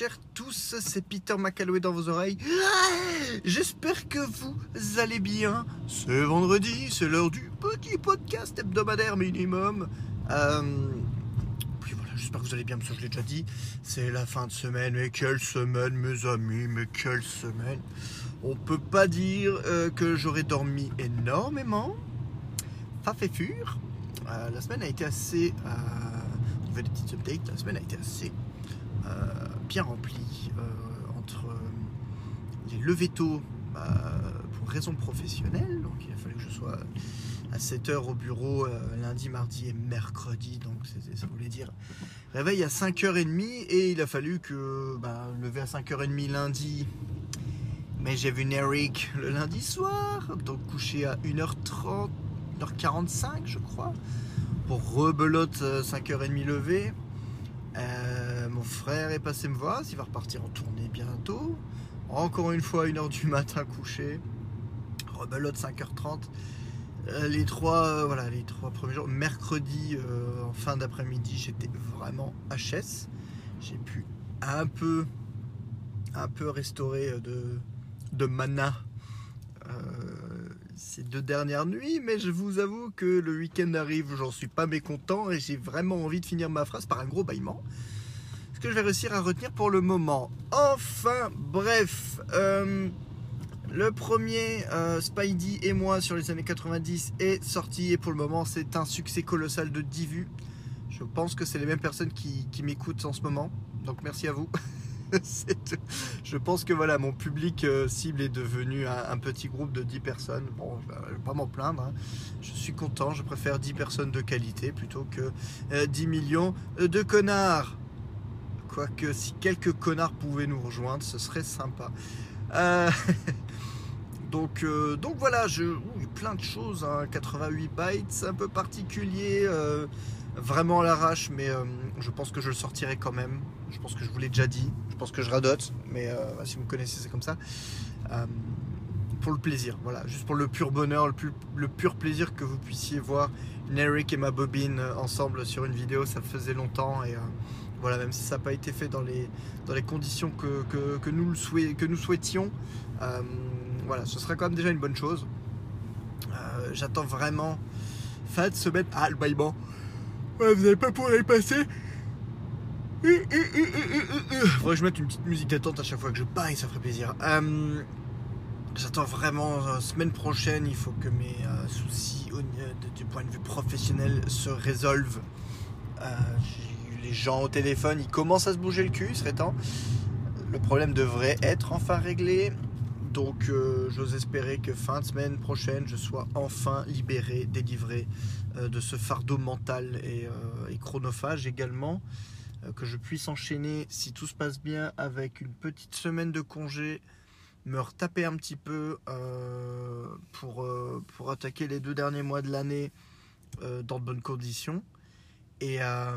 chers tous, c'est Peter McAlloway dans vos oreilles. J'espère que vous allez bien. C'est vendredi, c'est l'heure du petit podcast hebdomadaire minimum. Euh, puis voilà, j'espère que vous allez bien, parce que je l'ai déjà dit. C'est la fin de semaine, mais quelle semaine mes amis, mais quelle semaine. On peut pas dire euh, que j'aurais dormi énormément. Pas fait fur. Euh, la semaine a été assez... On fait des petites updates. La semaine a été assez bien remplie euh, entre les levées tôt euh, pour raisons professionnelles. Donc il a fallu que je sois à 7h au bureau euh, lundi, mardi et mercredi. Donc ça voulait dire réveil à 5h30 et il a fallu que bah, lever à 5h30 lundi. Mais j'ai vu Eric le lundi soir, donc couché à 1h30, 1h45 je crois, pour rebelote euh, 5h30 levé. Euh, mon frère est passé me voir, il va repartir en tournée bientôt. Encore une fois, 1h du matin couché. Rebelote 5h30. Euh, les trois, euh, voilà, les trois premiers jours. Mercredi, euh, en fin d'après-midi, j'étais vraiment HS. J'ai pu un peu, un peu restaurer de, de mana ces deux dernières nuits, mais je vous avoue que le week-end arrive, j'en suis pas mécontent et j'ai vraiment envie de finir ma phrase par un gros bâillement. Que je vais réussir à retenir pour le moment. Enfin, bref. euh, le premier, euh, Spidey et moi sur les années 90 est sorti et pour le moment c'est un succès colossal de 10 vues. Je pense que c'est les mêmes personnes qui, m'écoutent en ce moment. Donc merci à vous. Je pense que voilà, mon public euh, cible est devenu un, petit groupe de 10 personnes. Bon, je vais pas m'en plaindre. hein. Je suis content. Je préfère 10 personnes de qualité plutôt que euh, 10 millions de connards. Quoique si quelques connards pouvaient nous rejoindre, ce serait sympa. Euh, donc, euh, donc voilà, je, plein de choses. hein. 88 bytes, un peu particulier. euh, vraiment à l'arrache, mais je pense que je le sortirai quand même. Je pense que je vous l'ai déjà dit. Je pense que je radote, mais euh, si vous me connaissez, c'est comme ça. Pour le plaisir, voilà, juste pour le pur bonheur, le, pu- le pur plaisir que vous puissiez voir Eric et ma bobine ensemble sur une vidéo, ça faisait longtemps et voilà, même si ça n'a pas été fait dans les, dans les conditions que, que, nous, le souhait- que nous souhaitions, euh, voilà, ce serait quand même déjà une bonne chose. Euh, J'attends vraiment fin de semaine. Ah, le bâillement. Ouais, vous n'allez pas pouvoir y passer. Faudrait que je mette une petite musique d'attente à chaque fois que je baille, ça ferait plaisir. Euh, J'attends vraiment, euh, semaine prochaine, il faut que mes euh, soucis du point de vue professionnel se résolvent. Gens au téléphone, ils commencent à se bouger le cul, il serait temps. Le problème devrait être enfin réglé. Donc euh, j'ose espérer que fin de semaine prochaine, je sois enfin libéré, délivré euh, de ce fardeau mental et, euh, chronophage également. Que je puisse enchaîner, si tout se passe bien, avec une petite semaine de congé, me retaper un petit peu pour, attaquer les deux derniers mois de l'année dans de bonnes conditions. Et, euh,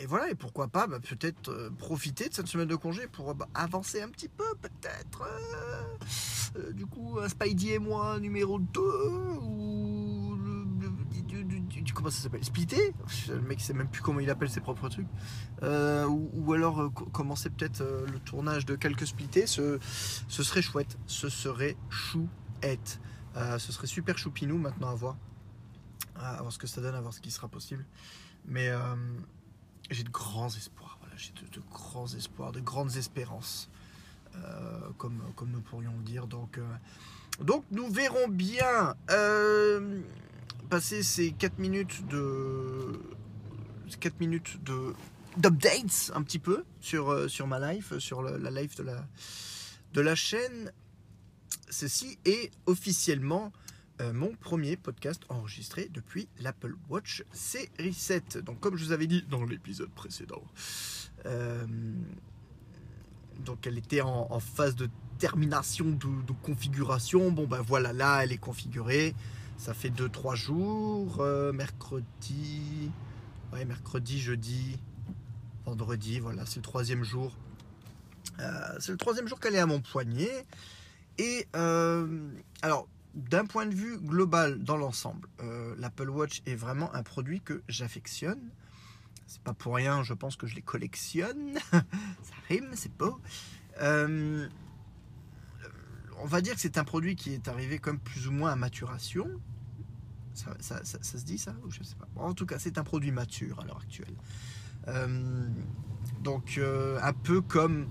et voilà, et pourquoi pas bah, peut-être euh, profiter de cette semaine de congé pour bah, avancer un petit peu, peut-être. euh, du coup, un Spidey et moi numéro 2 ou. du- comment ça s'appelle Splitté Le mec sait même plus comment il appelle ses propres trucs. Ou, alors co- commencer peut-être le tournage de quelques splittés. Ce, ce serait chouette. Ce serait chouette. Ce serait super choupinou maintenant à voir. À voir ce que ça donne, à voir ce qui sera possible. Mais euh, j'ai de grands espoirs. Voilà, j'ai de, grands espoirs, de grandes espérances. euh, comme, comme nous pourrions le dire. Donc, euh, donc nous verrons bien. Passer ces 4 minutes de. 4 minutes de d'updates un petit peu sur, sur ma life, sur la life de la, de la chaîne. Ceci est officiellement euh, mon premier podcast enregistré depuis l'Apple Watch série 7. Donc comme je vous avais dit dans l'épisode précédent, euh, donc elle était en, phase de termination de, configuration. Bon ben voilà, là elle est configurée. Ça fait 2-3 jours. euh, mercredi. Ouais, mercredi, jeudi, vendredi. Voilà, c'est le troisième jour. C'est le troisième jour qu'elle est à mon poignet. Et alors, d'un point de vue global dans l'ensemble, euh, l'Apple Watch est vraiment un produit que j'affectionne. C'est pas pour rien, je pense que je les collectionne. ça rime, c'est beau. Euh, on va dire que c'est un produit qui est arrivé comme plus ou moins à maturation. Ça, se dit ça ou je sais pas. en tout cas, c'est un produit mature à l'heure actuelle. Euh, donc, un peu comme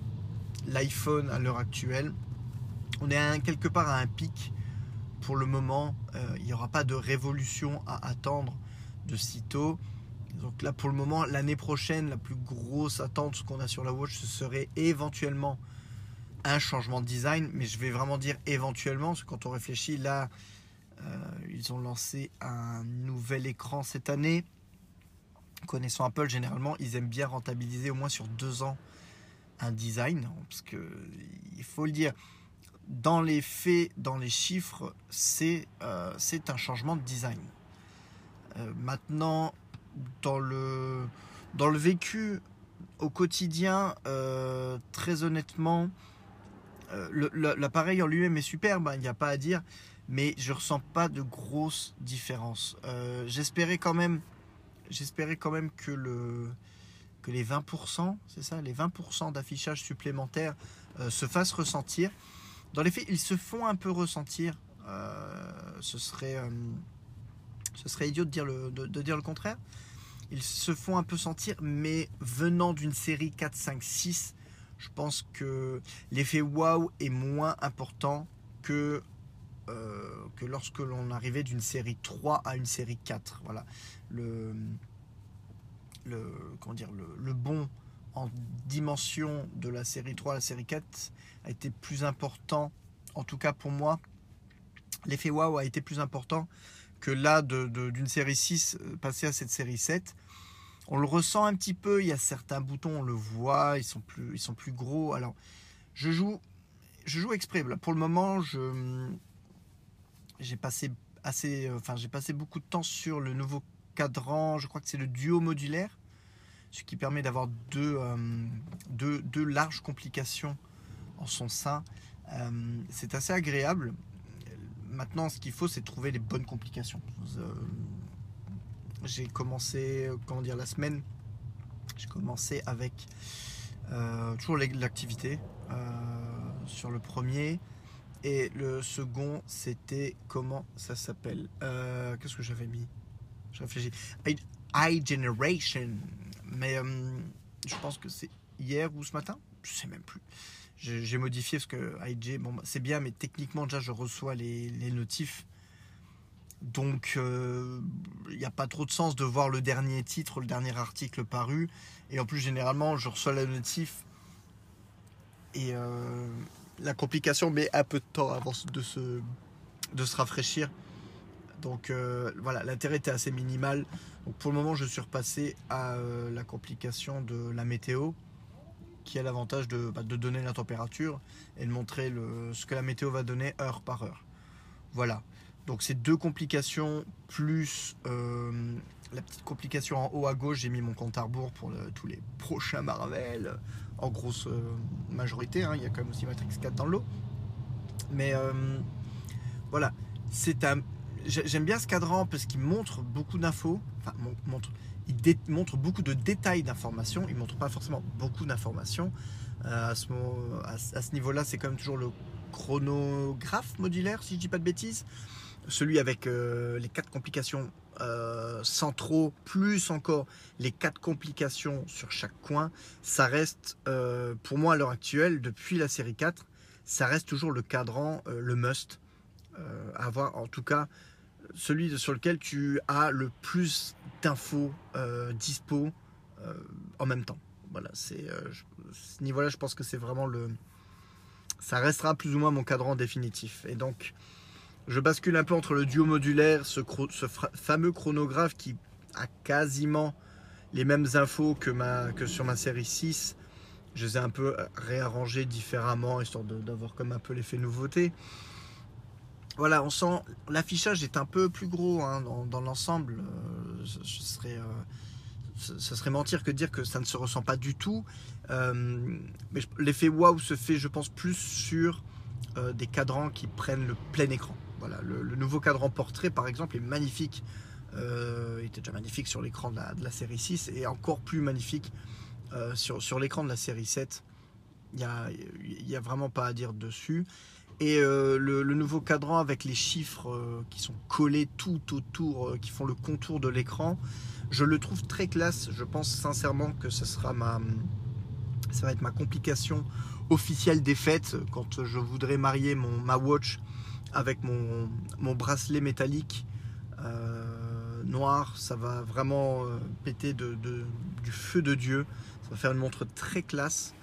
l'iPhone à l'heure actuelle, on est quelque part à un pic. Pour le moment, il n'y aura pas de révolution à attendre de sitôt. Donc là, pour le moment, l'année prochaine, la plus grosse attente qu'on a sur la Watch, ce serait éventuellement un changement de design. Mais je vais vraiment dire éventuellement, parce que quand on réfléchit, là, euh, ils ont lancé un nouvel écran cette année. Connaissant Apple, généralement, ils aiment bien rentabiliser au moins sur deux ans un design. Parce que, il faut le dire, dans les faits, dans les chiffres, c'est euh, un changement de design. Euh, maintenant, dans le, dans le vécu au quotidien, euh, très honnêtement, euh, l'appareil en lui-même est superbe, hein, il n'y a pas à dire, mais je ressens pas de grosses différences. j'espérais quand même, j'espérais quand même que le que les 20%, c'est ça, les 20% d'affichage supplémentaire se fassent ressentir. Dans les faits, ils se font un peu ressentir. ce serait ce serait idiot de dire le, de, dire le contraire. Ils se font un peu sentir, mais venant d'une série 4, 5, 6, je pense que l'effet wow est moins important que, euh, que lorsque l'on arrivait d'une série 3 à une série 4. Voilà. Le, le, comment dire, le, le bon en dimension de la série 3 à la série 4 a été plus important, en tout cas pour moi. L'effet wow a été plus important que là, d'une série 6 euh, passer à cette série 7. On le ressent un petit peu, il y a certains boutons, on le voit, ils sont plus, ils sont plus gros. Alors, je joue, je joue exprès. Pour le moment, j'ai passé assez, enfin, j'ai passé beaucoup de temps sur le nouveau cadran. Je crois que c'est le duo modulaire, ce qui permet d'avoir deux, euh, deux, deux, larges complications en son sein. Euh, c'est assez agréable maintenant, ce qu'il faut, c'est trouver les bonnes complications. Euh, j'ai commencé, comment dire, la semaine, j'ai commencé avec toujours l'activité sur le premier. Et le second, c'était comment ça s'appelle? Qu'est-ce que j'avais mis? Je réfléchis. iGeneration. Mais je pense que c'est hier ou ce matin. Je sais même plus j'ai modifié parce que IG, bon, bah, c'est bien, mais techniquement, déjà, je reçois les, notifs. Donc, il euh, n'y a pas trop de sens de voir le dernier titre, le dernier article paru. Et en plus, généralement, je reçois la notif. Et euh, la complication met un peu de temps avant de se, de se rafraîchir. Donc euh, voilà, l'intérêt était assez minimal. Pour le moment, je suis repassé à la complication de la météo qui a l'avantage de, bah, donner la température et de montrer ce que la météo va donner heure par heure. Voilà. Donc ces deux complications plus euh, la petite complication en haut à gauche, j'ai mis mon compte à rebours pour tous les prochains Marvel en grosse euh, majorité. Hein. il y a quand même aussi Matrix 4 dans l'eau. Mais euh, voilà, c'est un. J'aime bien ce cadran parce qu'il montre beaucoup d'infos. Enfin, il montre beaucoup de détails d'informations. Il montre pas forcément beaucoup d'informations. Euh, à ce, à, ce niveau-là, c'est quand même toujours le chronographe modulaire, si je dis pas de bêtises. Celui avec euh, les quatre complications euh, centraux, plus encore les quatre complications sur chaque coin. Ça reste, pour moi à l'heure actuelle, depuis la série 4, ça reste toujours le cadran, le must. Avoir en tout cas celui sur lequel tu as le plus d'infos euh, dispo euh, en même temps. Voilà, c'est euh, ce niveau-là, je pense que c'est vraiment le. Ça restera plus ou moins mon cadran définitif. Et donc, je bascule un peu entre le duo modulaire, ce, ce fameux chronographe qui a quasiment les mêmes infos que, ma, que sur ma série 6. Je les ai un peu réarrangés différemment, histoire d'avoir comme un peu l'effet nouveauté. Voilà, on sent l'affichage est un peu plus gros hein, dans, l'ensemble. Euh, ce, serait, euh, mentir que de dire que ça ne se ressent pas du tout. Euh, mais l'effet waouh se fait, je pense, plus sur des cadrans qui prennent le plein écran. Voilà, le, nouveau cadran portrait, par exemple, est magnifique il était déjà magnifique sur l'écran de la, série 6 et encore plus magnifique sur, l'écran de la série 7. Il n'y a vraiment pas à dire dessus. Et le, nouveau cadran avec les chiffres qui sont collés tout autour, qui font le contour de l'écran, je le trouve très classe. Je pense sincèrement que ce sera ma, ça va être ma complication officielle des fêtes quand je voudrais marier mon, ma watch avec mon, bracelet métallique euh, noir. Ça va vraiment euh, péter du feu de Dieu. Ça va faire une montre très classe.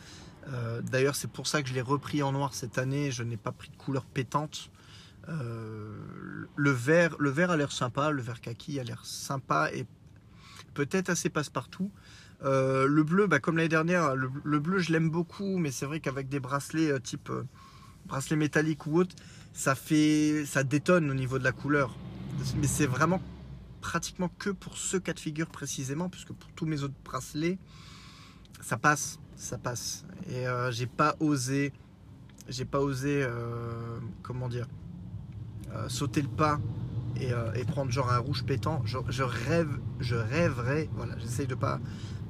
Euh, d'ailleurs, c'est pour ça que je l'ai repris en noir cette année. Je n'ai pas pris de couleur pétante. le vert, le vert a l'air sympa, le vert kaki a l'air sympa et peut-être assez passe-partout. Euh, le bleu, bah, comme l'année dernière, le, bleu je l'aime beaucoup, mais c'est vrai qu'avec des bracelets euh, type euh, bracelet métallique ou autre, ça fait, ça détonne au niveau de la couleur. Mais c'est vraiment pratiquement que pour ce cas de figure précisément, puisque pour tous mes autres bracelets, ça passe, ça passe. Et j'ai pas osé, j'ai pas osé, comment dire, sauter le pas et, prendre genre un rouge pétant. Je, je rêve, je rêverais, voilà, j'essaye de pas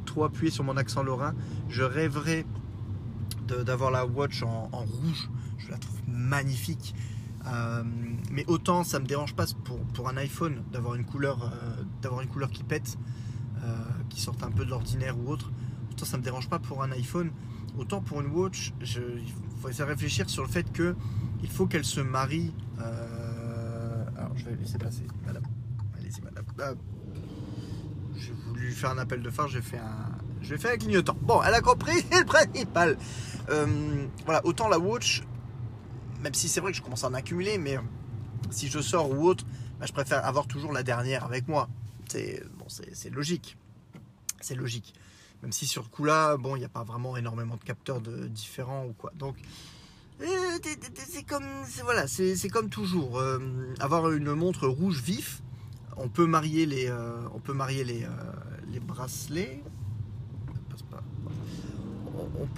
trop appuyé sur mon accent lorrain. Je rêverais d'avoir la watch en, rouge. Je la trouve magnifique. Euh, mais autant ça me dérange pas pour, pour un iPhone d'avoir une couleur euh, d'avoir une couleur qui pète, euh, qui sorte un peu de l'ordinaire ou autre. Ça me dérange pas pour un iPhone. Autant pour une watch, je, il faut réfléchir sur le fait que il faut qu'elle se marie. alors je vais laisser passer, madame. Allez-y, madame j'ai voulu faire un appel de phare, j'ai fait un, j'ai fait un clignotant. Bon, elle a compris le principal. Euh, voilà, autant la watch, même si c'est vrai que je commence à en accumuler, mais si je sors ou autre, bah, je préfère avoir toujours la dernière avec moi. C'est bon, c'est logique. C'est logique. Même si sur le coup-là, bon, il n'y a pas vraiment énormément de capteurs de, différents ou quoi. Donc, euh, c'est comme, voilà, c'est comme toujours. Euh, avoir une montre rouge vif, on peut marier les, euh, on peut marier les, les bracelets.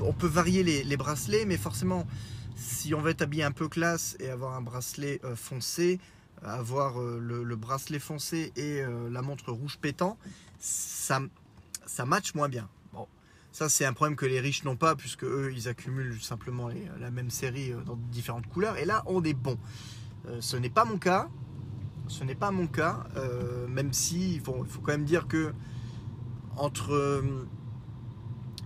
On, peut varier les, bracelets, mais forcément, si on veut être habillé un peu classe et avoir un bracelet foncé, avoir le, bracelet foncé et la montre rouge pétant, ça, ça match moins bien. Bon, ça c'est un problème que les riches n'ont pas, puisque eux ils accumulent simplement la même série dans différentes couleurs. Et là, on est bon. ce n'est pas mon cas. Ce n'est pas mon cas, euh, même si il faut, quand même dire que entre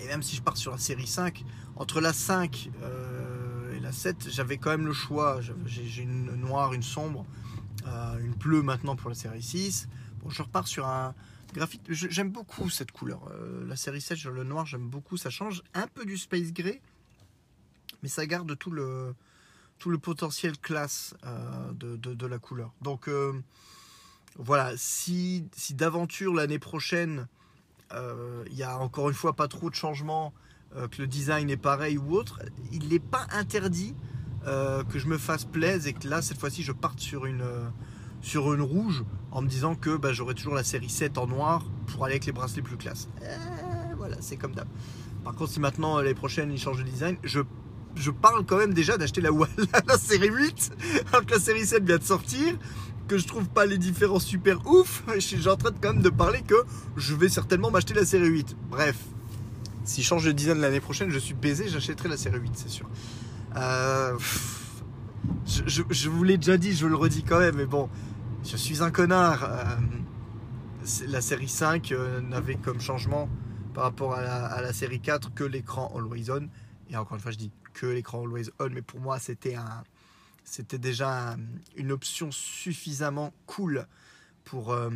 et même si je pars sur la série 5, entre la 5 euh, et la 7, j'avais quand même le choix. J'ai une noire, une sombre, euh, une bleue maintenant pour la série 6. Bon, je repars sur un graphique. J'aime beaucoup cette couleur. la série 7, le noir, j'aime beaucoup. Ça change un peu du space gray, mais ça garde tout le tout le potentiel classe euh, de, la couleur. Donc euh, voilà, si, si d'aventure l'année prochaine, euh, il y a encore une fois pas trop de changements, que le design est pareil ou autre, il n'est pas interdit que je me fasse plaisir et que là, cette fois-ci, je parte sur une, sur une rouge en me disant que bah, toujours la série 7 en noir pour aller avec les bracelets plus classe. voilà, c'est comme d'hab. Par contre, si maintenant l'année prochaine ils changent de design, je je parle quand même déjà d'acheter la, la, série 8, alors que la série 7 vient de sortir, que je trouve pas les différences super ouf. Je suis en train de, quand même de parler que je vais certainement m'acheter la série 8. Bref, si je change de design l'année prochaine, je suis baisé, j'achèterai la série 8, c'est sûr. Euh, je, vous l'ai déjà dit, je le redis quand même, mais bon, je suis un connard. Euh, la série 5 euh, n'avait comme changement par rapport à la, série 4 que l'écran Always On. Et encore une fois, je dis que l'écran Always On, mais pour moi, c'était un, c'était déjà une option suffisamment cool pour, euh,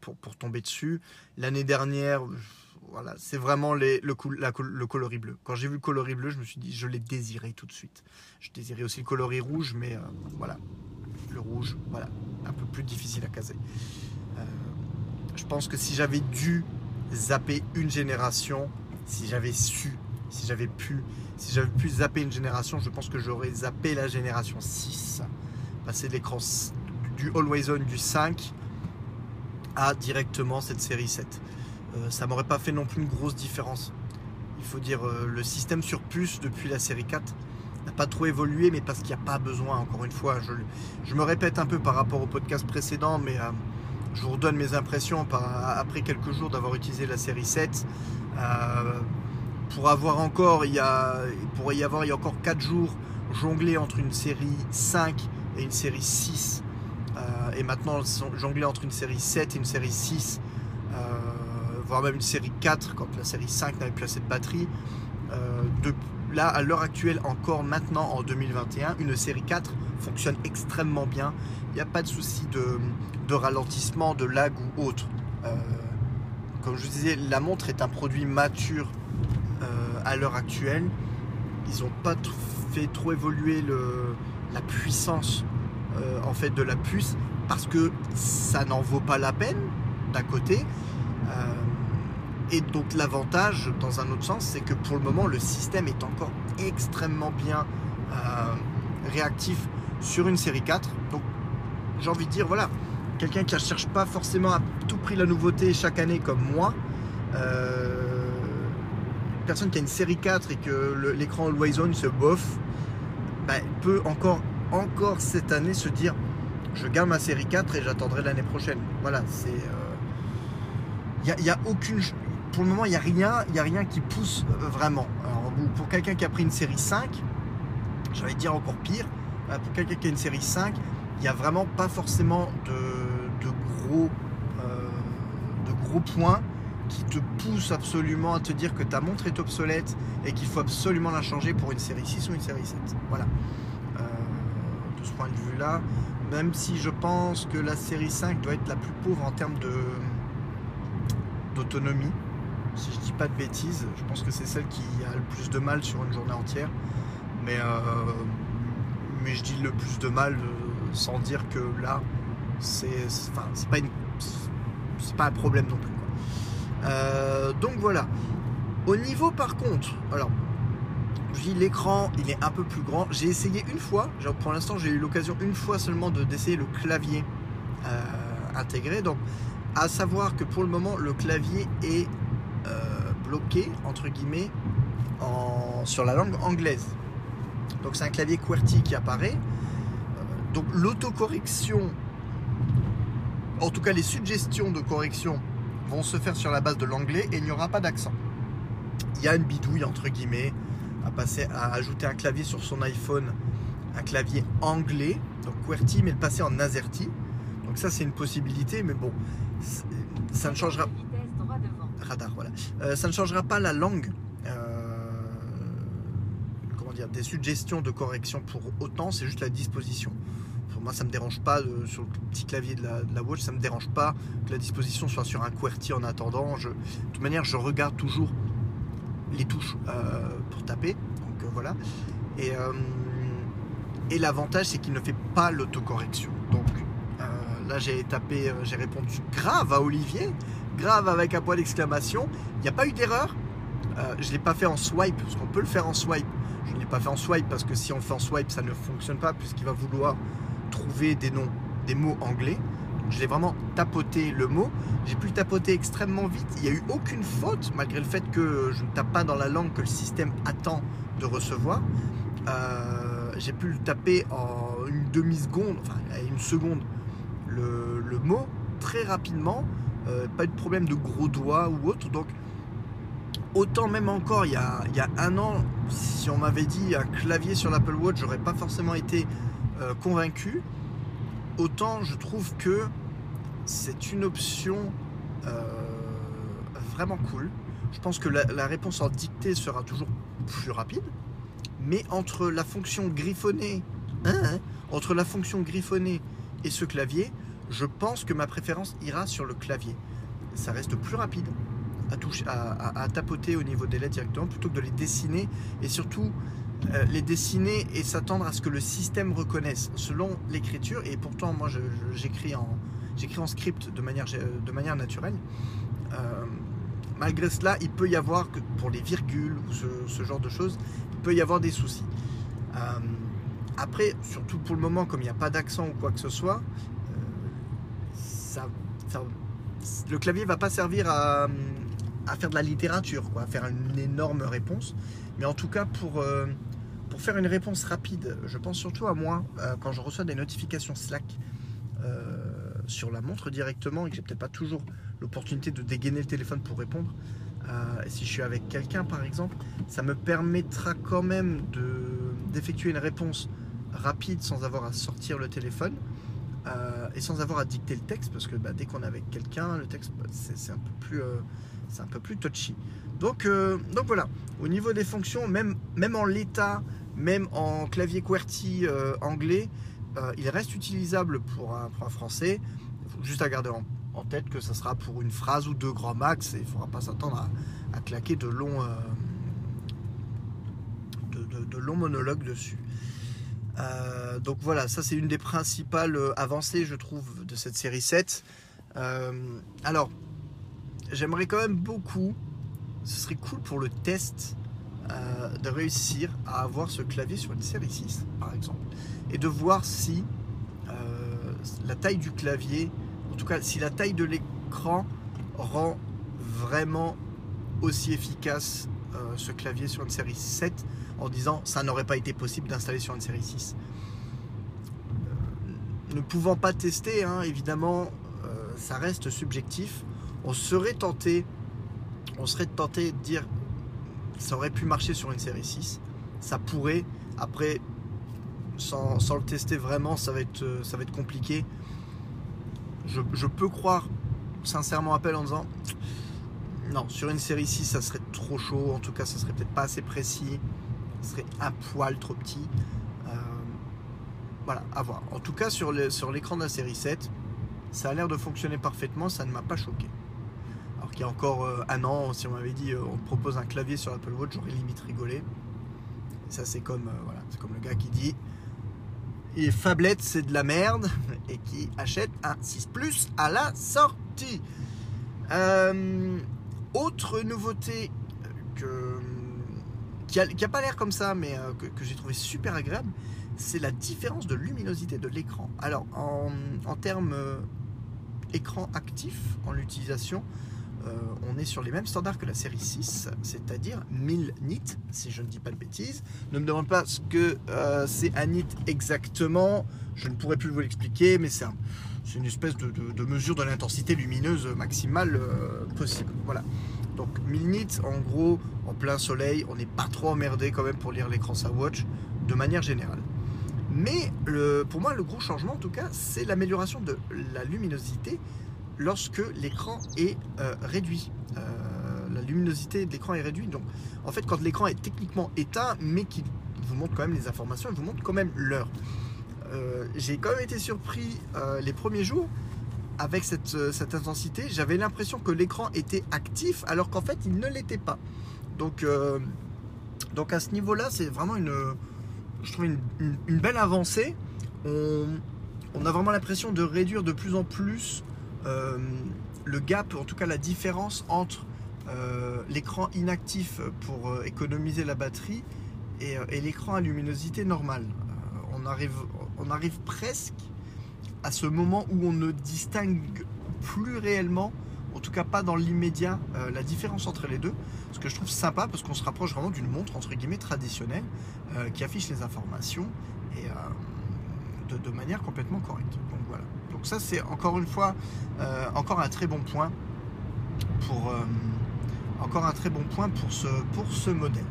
pour, pour, tomber dessus. L'année dernière, voilà, c'est vraiment le, le coloris bleu. Quand j'ai vu le coloris bleu, je me suis dit, je l'ai désiré tout de suite. Je désirais aussi le coloris rouge, mais voilà, rouge, voilà, un peu plus difficile à caser. Euh, je pense que si j'avais dû zapper une génération, si j'avais su si j'avais pu, si j'avais pu zapper une génération, je pense que j'aurais zappé la génération 6. Passer de l'écran du Always On du 5 à directement cette série 7. Euh, ça m'aurait pas fait non plus une grosse différence. Il faut dire, euh, le système sur puce depuis la série 4 pas trop évolué, mais parce qu'il n'y a pas besoin, encore une fois. Je, me répète un peu par rapport au podcast précédent, mais euh, je vous redonne mes impressions après quelques jours d'avoir utilisé la série 7. pour avoir encore, il, y a, y avoir il y a encore 4 jours jongler entre une série 5 et une série 6. et maintenant jongler entre une série 7 et une série 6 voire même une série 4 quand la série 5 n'avait plus assez de batterie. Euh, de, là, à l'heure actuelle, encore maintenant en 2021, une série 4 fonctionne extrêmement bien. Il n'y a pas de souci de, ralentissement, de lag ou autre. Euh, comme je vous disais, la montre est un produit mature euh, à l'heure actuelle. Ils n'ont pas fait trop évoluer la puissance en fait de la puce parce que ça n'en vaut pas la peine d'un côté. Et donc l'avantage, dans un autre sens, c'est que pour le moment, le système est encore extrêmement bien euh, réactif sur une série 4. Donc j'ai envie de dire, voilà, quelqu'un qui ne cherche pas forcément à tout prix la nouveauté chaque année comme moi, euh, personne qui a une série 4 et que l'écran Always On se bof, bah, peut encore, encore cette année se dire, je garde ma série 4 et j'attendrai l'année prochaine. Voilà, c'est... il euh, n'y a, a, aucune pour le moment, il n'y a, rien, a rien qui pousse euh, vraiment. pour quelqu'un qui a pris une série 5, j'allais dire encore pire, euh, pour quelqu'un qui a une série 5, il n'y a vraiment pas forcément de, gros, euh, de gros points qui te poussent absolument à te dire que ta montre est obsolète et qu'il faut absolument la changer pour une série 6 ou une série 7. Voilà. de ce point de vue-là, même si je pense que la série 5 doit être la plus pauvre en termes d'autonomie, si je dis pas de bêtises. Je pense que c'est celle qui a le plus de mal sur une journée entière. Mais, euh, mais je dis le plus de mal euh, sans dire que là, c'est enfin, pas, pas un problème non plus. Euh, donc voilà. Au niveau par contre, alors, je dis l'écran, il est un peu plus grand. J'ai essayé une fois, pour l'instant j'ai eu l'occasion une fois seulement d'essayer le clavier intégré. Donc à savoir que pour le moment le clavier est bloqué, entre guillemets, en, sur la langue anglaise. Donc c'est un clavier QWERTY qui apparaît. Euh, donc l'autocorrection, en tout cas les suggestions de correction vont se faire sur la base de l'anglais et il n'y aura pas d'accent. Il y a une bidouille, entre guillemets, à, passer, à ajouter un clavier sur son iPhone, un clavier anglais, donc QWERTY, mais le passer en AZERTY. Donc ça c'est une possibilité, mais bon, ça ne changera pas radar, voilà. Euh, ça ne changera pas la langue. Euh, comment dire, des suggestions de correction pour autant, c'est juste la disposition. Pour moi, ça me dérange pas sur le petit clavier de la, watch, ça me dérange pas que la disposition soit sur un QWERTY en attendant. Je, de toute manière, je regarde toujours les touches euh, pour taper. Donc voilà. Et, et l'avantage, c'est qu'il ne fait pas l'autocorrection. Donc là, j'ai tapé, j'ai répondu grave à Olivier grave avec un point d'exclamation. Il n'y a pas eu d'erreur. Euh, je ne l'ai pas fait en swipe, parce qu'on peut le faire en swipe. Je ne l'ai pas fait en swipe parce que si on le fait en swipe, ça ne fonctionne pas puisqu'il va vouloir trouver des noms, des mots anglais. Je l'ai vraiment tapoté le mot. J'ai pu le tapoter extrêmement vite. Il n'y a eu aucune faute, malgré le fait que je ne tape pas dans la langue que le système attend de recevoir. Euh, j'ai pu le taper en une demi-seconde, enfin une seconde, le mot très rapidement. Euh, pas de problème de gros doigts ou autre. Donc, autant même encore il y a, un an, si on m'avait dit un clavier sur l'Apple Watch, j'aurais pas forcément été euh, convaincu. Autant je trouve que c'est une option euh, vraiment cool. Je pense que la, réponse en dictée sera toujours plus rapide. Mais entre la fonction griffonnée, hein, hein, entre la fonction griffonnée et ce clavier, je pense que ma préférence ira sur le clavier. Ça reste plus rapide à, tapoter au niveau des lettres directement plutôt que de les dessiner et surtout euh, les dessiner et s'attendre à ce que le système reconnaisse selon l'écriture. Et pourtant, moi, j'écris en, script de manière, de manière naturelle. Euh, malgré cela, il peut y avoir, que pour les virgules ou ce, genre de choses, il peut y avoir des soucis. Euh, après, surtout pour le moment, comme il n'y a pas d'accent ou quoi que ce soit, le clavier va pas servir à, faire de la littérature, quoi, à faire une énorme réponse. Mais en tout cas, pour, euh, faire une réponse rapide, je pense surtout à moi, euh, quand je reçois des notifications Slack, euh, sur la montre directement et que j'ai peut-être pas toujours l'opportunité de dégainer le téléphone pour répondre, si je suis avec quelqu'un par exemple, ça me permettra quand même d'effectuer une réponse rapide sans avoir à sortir le téléphone euh, et sans avoir à dicter le texte parce que bah, dès qu'on est avec quelqu'un, le texte bah, c'est un peu plus euh, un peu plus touchy. Donc, donc voilà, au niveau des fonctions, même, même en l'état, même en clavier QWERTY anglais, il reste utilisable pour un, français. Il faut juste à garder en, tête que ça sera pour une phrase ou deux grands max et il ne faudra pas s'attendre à, claquer de euh, de, longs monologues dessus. Euh, donc voilà, ça c'est une des principales avancées, je trouve, de cette série 7. Euh, alors, j'aimerais quand même beaucoup, ce serait cool pour le test, de réussir à avoir ce clavier sur une série 6, par exemple, et de voir si la taille du clavier en tout cas, si la taille de l'écran rend vraiment aussi efficace euh, ce clavier sur une série 7 en disant ça n'aurait pas été possible d'installer sur une série 6. Euh, ne pouvant pas tester, hein, évidemment, euh, ça reste subjectif. On serait tenté, on serait tenté de dire ça aurait pu marcher sur une série 6. Ça pourrait. Après, sans, le tester vraiment, ça va être, ça va être compliqué je, peux croire sincèrement appel en disant non, sur une série 6, ça serait trop chaud. En tout cas, ça serait peut-être pas assez précis. Serait un poil trop petit. Euh, voilà, à voir. En tout cas, sur l'écran de la série 7, ça a l'air de fonctionner parfaitement. Ça ne m'a pas choqué. Alors qu'il y a encore euh, un an, si on m'avait dit euh, on propose un clavier sur Apple Watch, j'aurais limite rigolé. ça, c'est comme, voilà, comme le gars qui dit et Fablette c'est de la merde et qui achète un 6 Plus à la sortie. Autre nouveauté que, qui n'a pas l'air comme ça mais euh, que, j'ai trouvé super agréable, c'est la différence de luminosité de l'écran. Alors en, en termes euh, écran actif en l'utilisation, euh, on est sur les mêmes standards que la série 6, c'est-à-dire 1000 nits, si je ne dis pas de bêtises. Ne me demande pas ce que euh, c'est un nit exactement, je ne pourrais plus vous l'expliquer, mais c'est une espèce de, mesure de l'intensité lumineuse maximale possible. Voilà. Donc 1000 nits, en gros, en plein soleil, on n'est pas trop emmerdé quand même pour lire l'écran sa watch, de manière générale. Mais pour moi, le gros changement, en tout cas, c'est l'amélioration de la luminosité lorsque l'écran est euh, réduit. Euh, la luminosité de l'écran est réduite. Donc, en fait, quand l'écran est techniquement éteint, mais qu'il vous montre quand même les informations, il vous montre quand même l'heure. Euh, j'ai quand même été surpris les premiers jours avec cette, cette intensité. J'avais l'impression que l'écran était actif alors qu'en fait, il ne l'était pas. Donc, donc à ce niveau-là, c'est vraiment une, je trouve une, belle avancée. On, a vraiment l'impression de réduire de plus en plus euh, le gap, en tout cas la différence entre euh, l'écran inactif pour euh, économiser la batterie et, l'écran à luminosité normale. on, arrive, on arrive presque à ce moment où on ne distingue plus réellement, en tout cas pas dans l'immédiat, la différence entre les deux. Ce que je trouve sympa parce qu'on se rapproche vraiment d'une montre entre guillemets traditionnelle qui affiche les informations et de, manière complètement correcte. Donc voilà. Donc ça c'est encore une fois euh, encore un très bon point pour euh, encore un très bon point pour ce, pour ce modèle.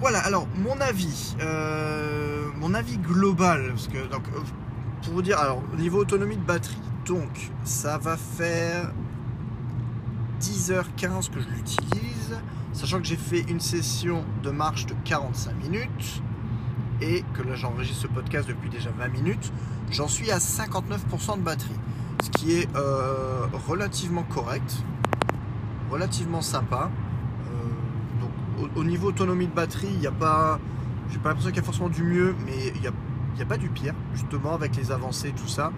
Voilà, alors mon avis, euh, mon avis global, parce que donc pour vous dire, alors au niveau autonomie de batterie, donc ça va faire 10h15 que je l'utilise, sachant que j'ai fait une session de marche de 45 minutes et que là j'enregistre ce podcast depuis déjà 20 minutes, j'en suis à 59% de batterie, ce qui est euh, relativement correct, relativement sympa. Euh, au, niveau autonomie de batterie, il n'y a pas, j'ai pas l'impression qu'il y a forcément du mieux, mais il n'y a, a, pas du pire, justement avec les avancées, tout ça.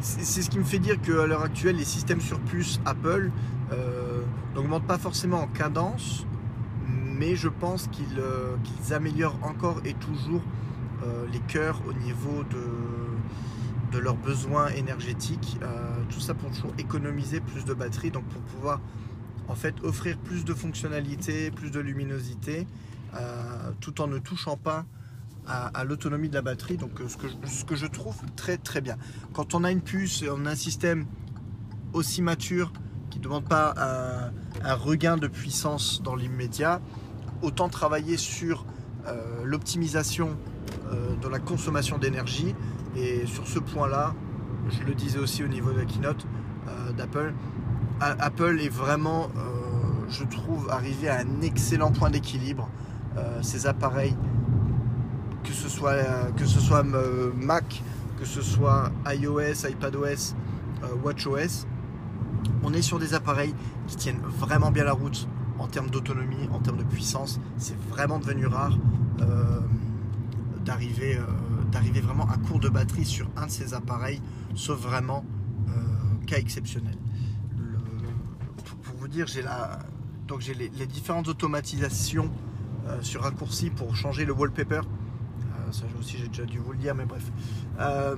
C'est ce qui me fait dire qu'à l'heure actuelle, les systèmes sur puce Apple euh, n'augmentent pas forcément en cadence, mais je pense euh, qu'ils améliorent encore et toujours euh, les cœurs au niveau de, de leurs besoins énergétiques. Euh, tout ça pour toujours économiser plus de batterie, donc pour pouvoir en fait offrir plus de fonctionnalités, plus de luminosité, tout en ne touchant pas à, l'autonomie de la batterie. Donc ce que, je, ce que je trouve très très bien. Quand on a une puce et on a un système aussi mature qui ne demande pas un, regain de puissance dans l'immédiat, autant travailler sur l'optimisation de la consommation d'énergie. Et sur ce point-là, je le disais aussi au niveau de la keynote d'Apple, Apple est vraiment, je trouve, arrivé à un excellent point d'équilibre. ces appareils que ce soit, euh, euh, Mac, que ce soit iOS, iPadOS, euh, WatchOS, on est sur des appareils qui tiennent vraiment bien la route en termes d'autonomie, en termes de puissance. C'est vraiment devenu rare d'arriver d'arriver vraiment à court de batterie sur un de ces appareils, sauf vraiment cas exceptionnel. Dire, j'ai donc j'ai les, différentes automatisations sur raccourci pour changer le wallpaper ça aussi j'ai déjà dû vous le dire, mais bref. Euh,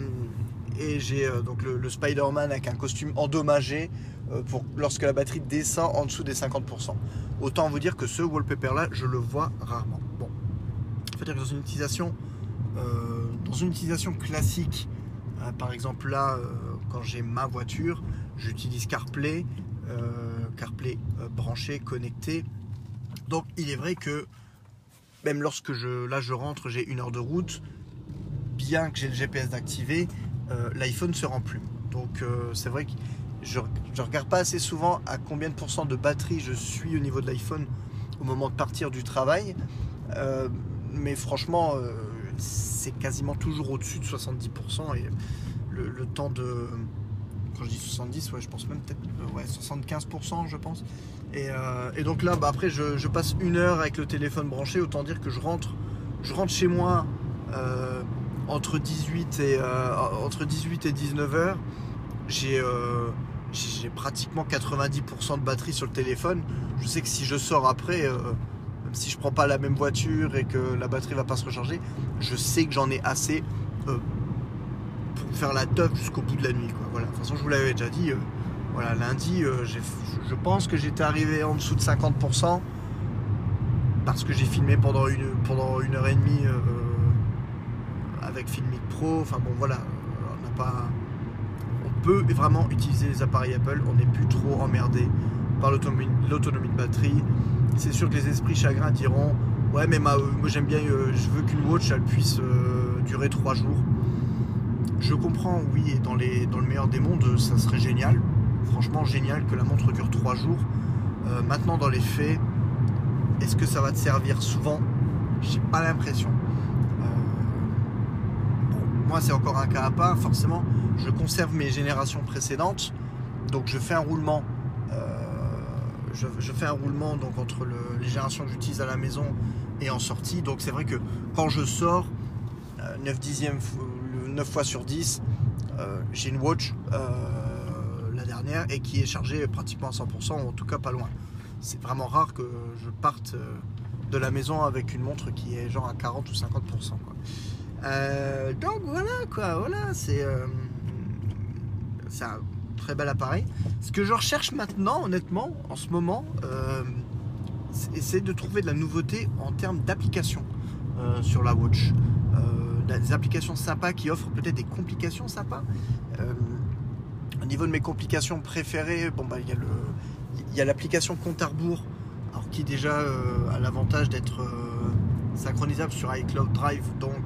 et j'ai euh, donc le, Spider-Man avec un costume endommagé euh, pour lorsque la batterie descend en dessous des 50%. Autant vous dire que ce wallpaper là, je le vois rarement. Bon, faut dire que dans une utilisation, dans une utilisation classique, par exemple là, quand j'ai ma voiture, j'utilise CarPlay, CarPlay branché, connecté. Donc il est vrai que même lorsque je, là je rentre, j'ai une heure de route, bien que j'ai le GPS d'activer, euh, l'iPhone se rend plus. Donc euh, c'est vrai que je ne regarde pas assez souvent à combien de pourcents de batterie je suis au niveau de l'iPhone au moment de partir du travail. Euh, mais franchement, c'est quasiment toujours au-dessus de 70%. Et le, temps de. Quand je dis 70, ouais, je pense même peut-être ouais, 75%, je pense. Euh, et, donc là, bah, après, je, passe une heure avec le téléphone branché. Autant dire que je rentre, je rentre chez moi euh, entre, 18 et, euh, entre 18 et 19 heures. J'ai pratiquement 90% de batterie sur le téléphone. Je sais que si je sors après, même si je prends pas la même voiture et que la batterie va pas se recharger, je sais que j'en ai assez faire la teuf jusqu'au bout de la nuit. Voilà. De toute façon, je vous l'avais déjà dit. Voilà, lundi, euh, je pense que j'étais arrivé en dessous de 50% parce que j'ai filmé pendant une, pendant une heure et demie euh, avec Filmic Pro. Enfin bon, voilà, on n'a pas. On peut vraiment utiliser les appareils Apple, on n'est plus trop emmerdé par l'autonomie de batterie. C'est sûr que les esprits chagrins diront Ouais, mais moi j'aime bien, euh, je veux qu'une watch elle puisse durer 3 jours. Je comprends, oui, et dans, les, dans le meilleur des mondes, ça serait génial franchement génial que la montre dure 3 jours. Euh, maintenant, dans les faits, est-ce que ça va te servir souvent? J'ai pas l'impression. Euh, moi, c'est encore un cas à part, forcément. Je conserve mes générations précédentes, donc je fais un roulement. Euh, je, fais un roulement donc entre les générations que j'utilise à la maison et en sortie. Donc c'est vrai que quand je sors, 9 dixièmes, 9 fois sur 10, j'ai une watch dernière et qui est chargé pratiquement à 100%, en tout cas pas loin. C'est vraiment rare que je parte euh, de la maison avec une montre qui est genre à 40 ou 50%. Quoi. Euh, donc voilà quoi, voilà, c'est euh, un très bel appareil. Ce que je recherche maintenant, honnêtement, en ce moment, c'est de trouver de la nouveauté en termes d'application sur la watch. Des applications sympas qui offrent peut-être des complications sympas. Au niveau de mes complications préférées, bon bah il y a l'application compte à rebours, alors qui déjà euh, a l'avantage d'être euh, synchronisable sur iCloud Drive, donc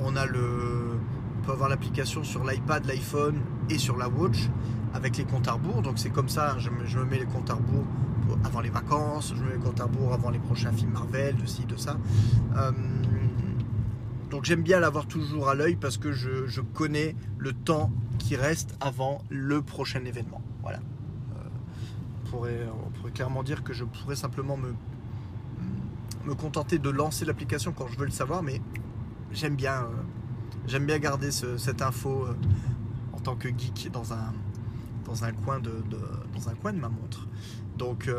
on a le, peut avoir l'application sur l'iPad, l'iPhone et sur la Watch avec les comptes à rebours. Donc c'est comme ça, je me, mets les comptes à rebours avant les vacances, je me mets les comptes à rebours avant les prochains films Marvel, de ci, de ça. Euh, donc j'aime bien l'avoir toujours à l'œil parce que je, connais le temps qui reste avant le prochain événement. Voilà. Euh, on, pourrait, clairement dire que je pourrais simplement me, me contenter de lancer l'application quand je veux le savoir, mais j'aime bien, euh, bien garder cette info euh, en tant que geek dans un, dans un, coin, de, dans un coin de ma montre. Donc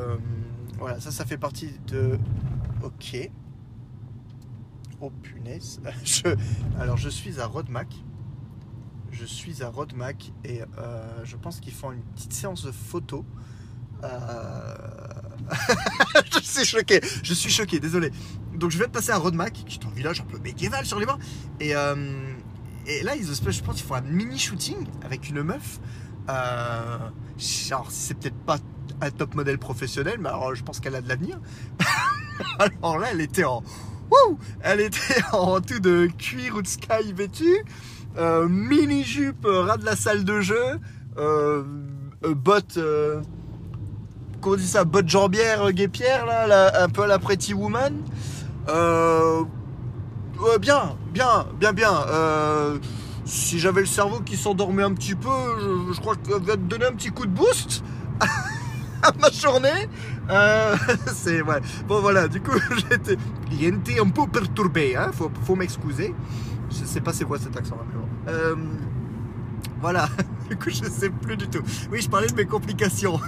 voilà, ça, ça fait partie de... Ok. Oh punaise. alors je suis à Rodmac. Je suis à Rodmac et euh, je pense qu'ils font une petite séance de photos. Euh, je suis choqué, je suis choqué, désolé. donc je viens de passer à Rodmac, qui est un village un peu médiéval sur les bords. Et, euh, et là, ils, je pense qu'ils font un mini shooting avec une meuf. Euh, alors, c'est peut-être pas un top modèle professionnel, mais alors je pense qu'elle a de l'avenir. alors là, elle était en. Wouh elle était en tout de cuir ou de sky vêtu, euh, mini jupe ras de la salle de jeu, euh, euh bottes, euh, on dit ça, bottes jambières guépières là, un peu la Pretty Woman. Euh, bien, bien, bien, bien. Euh, si j'avais le cerveau qui s'endormait un petit peu, je, je crois que ça va te donner un petit coup de boost à ma journée. Euh, c'est ouais. Bon voilà, du coup j'étais, j'étais un peu perturbé, hein. Faut, faut m'excuser. Je sais pas c'est quoi cet accent là, mais bon. Euh, voilà. Du coup je sais plus du tout. Oui, je parlais de mes complications.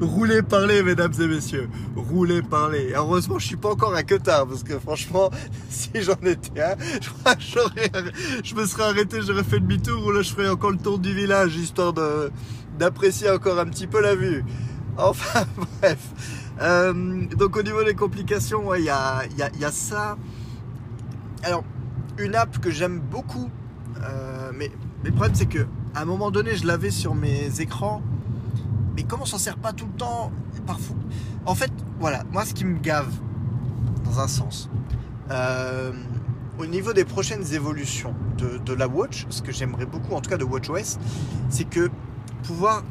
Roulez, parlez, mesdames et messieurs. Roulez, parlez. Heureusement, je suis pas encore à Cotard, parce que franchement, si j'en étais un, je, je me serais arrêté, j'aurais fait demi-tour, ou là, je ferais encore le tour du village, histoire de, d'apprécier encore un petit peu la vue. Enfin, bref. Euh, donc, au niveau des complications, il y, a, ça. Alors, une app que j'aime beaucoup, euh, mais, le problème, c'est que à un moment donné, je l'avais sur mes écrans mais comme on s'en sert pas tout le temps, parfois. En fait, voilà, moi ce qui me gave, dans un sens, euh, au niveau des prochaines évolutions de la Watch, ce que j'aimerais beaucoup, en tout cas de WatchOS, c'est que pouvoir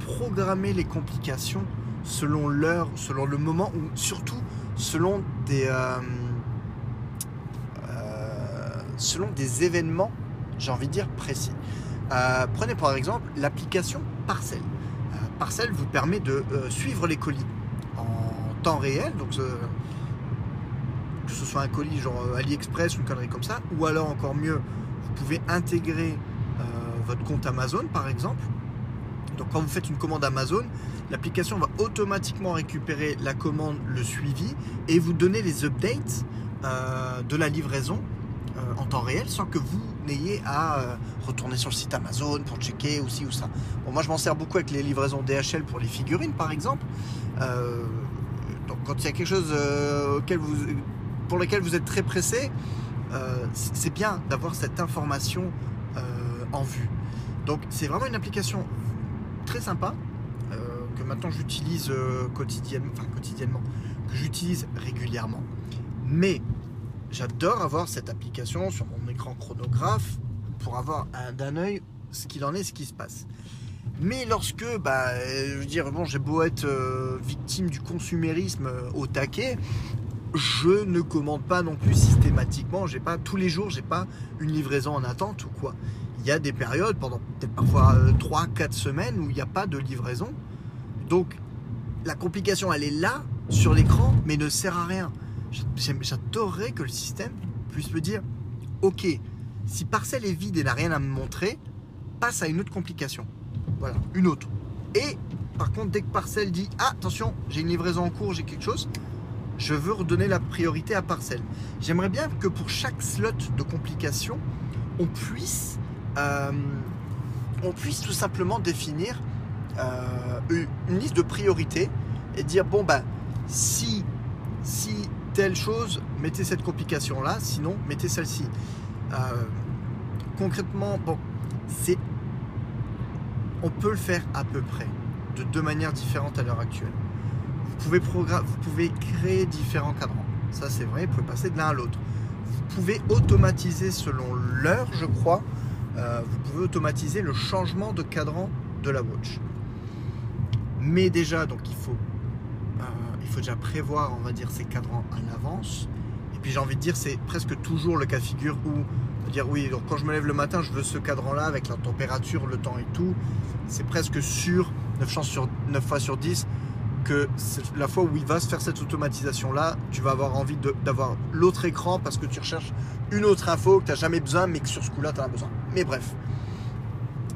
programmer les complications selon l'heure, selon le moment, ou surtout selon des, euh, euh, selon des événements, j'ai envie de dire précis. Euh, prenez par exemple l'application Parcel. Parcel vous permet de suivre les colis en temps réel, donc que ce soit un colis genre AliExpress ou une connerie comme ça, ou alors encore mieux, vous pouvez intégrer votre compte Amazon par exemple. Donc quand vous faites une commande Amazon, l'application va automatiquement récupérer la commande, le suivi et vous donner les updates euh, de la livraison euh, en temps réel sans que vous n'ayez à euh, retourner sur le site Amazon pour checker ou ci ou ça. Bon, moi je m'en sers beaucoup avec les livraisons DHL pour les figurines par exemple. Donc quand il y a quelque chose pour lequel vous êtes très pressé, c'est bien d'avoir cette information en vue. Donc c'est vraiment une application très sympa euh, que maintenant j'utilise euh, quotidiennement, enfin quotidiennement, que j'utilise régulièrement. Mais j'adore avoir cette application sur mon écran chronographe pour avoir un- d'un œil ce qu'il en est, ce qui se passe. Mais lorsque, bah, je veux dire, bon, j'ai beau être euh, victime du consumérisme au taquet, je ne commande pas non plus systématiquement. J'ai pas tous les jours, j'ai pas une livraison en attente ou quoi. Il y a des périodes, pendant peut-être parfois 3-4 semaines, où il n'y a pas de livraison. Donc, la complication, elle est là, sur l'écran, mais ne sert à rien. J'adorerais que le système puisse me dire Ok, si Parcel est vide et n'a rien à me montrer, passe à une autre complication. Voilà, une autre. Et par contre, dès que Parcel dit Ah, attention, j'ai une livraison en cours, j'ai quelque chose, je veux redonner la priorité à Parcel. J'aimerais bien que pour chaque slot de complication, on puisse, euh, on puisse tout simplement définir euh, une- liste de priorités et dire bon bah si si telle chose mettez cette complication là sinon mettez celle-ci. Euh, concrètement bon c'est on peut le faire à peu près de deux manières différentes à l'heure actuelle. Vous pouvez vous pouvez créer différents cadrans. Ça c'est vrai vous pouvez passer de l'un à l'autre. Vous pouvez automatiser selon l'heure je crois euh, vous pouvez automatiser le changement de cadran de la watch mais déjà donc il faut euh, déjà prévoir, on va ces cadrans à l'avance. Et puis j'ai envie de dire, c'est presque toujours le cas de figure où dire oui, quand je me lève le matin, je veux ce cadran-là avec la température, le temps et tout. C'est presque sûr, 9, chances sur, 9 fois sur 10, que la fois où il va se faire cette automatisation-là, tu vas avoir envie d'avoir l'autre écran parce que tu recherches une autre info que tu n'as jamais besoin, mais que sur ce coup-là, tu en as besoin. Mais bref,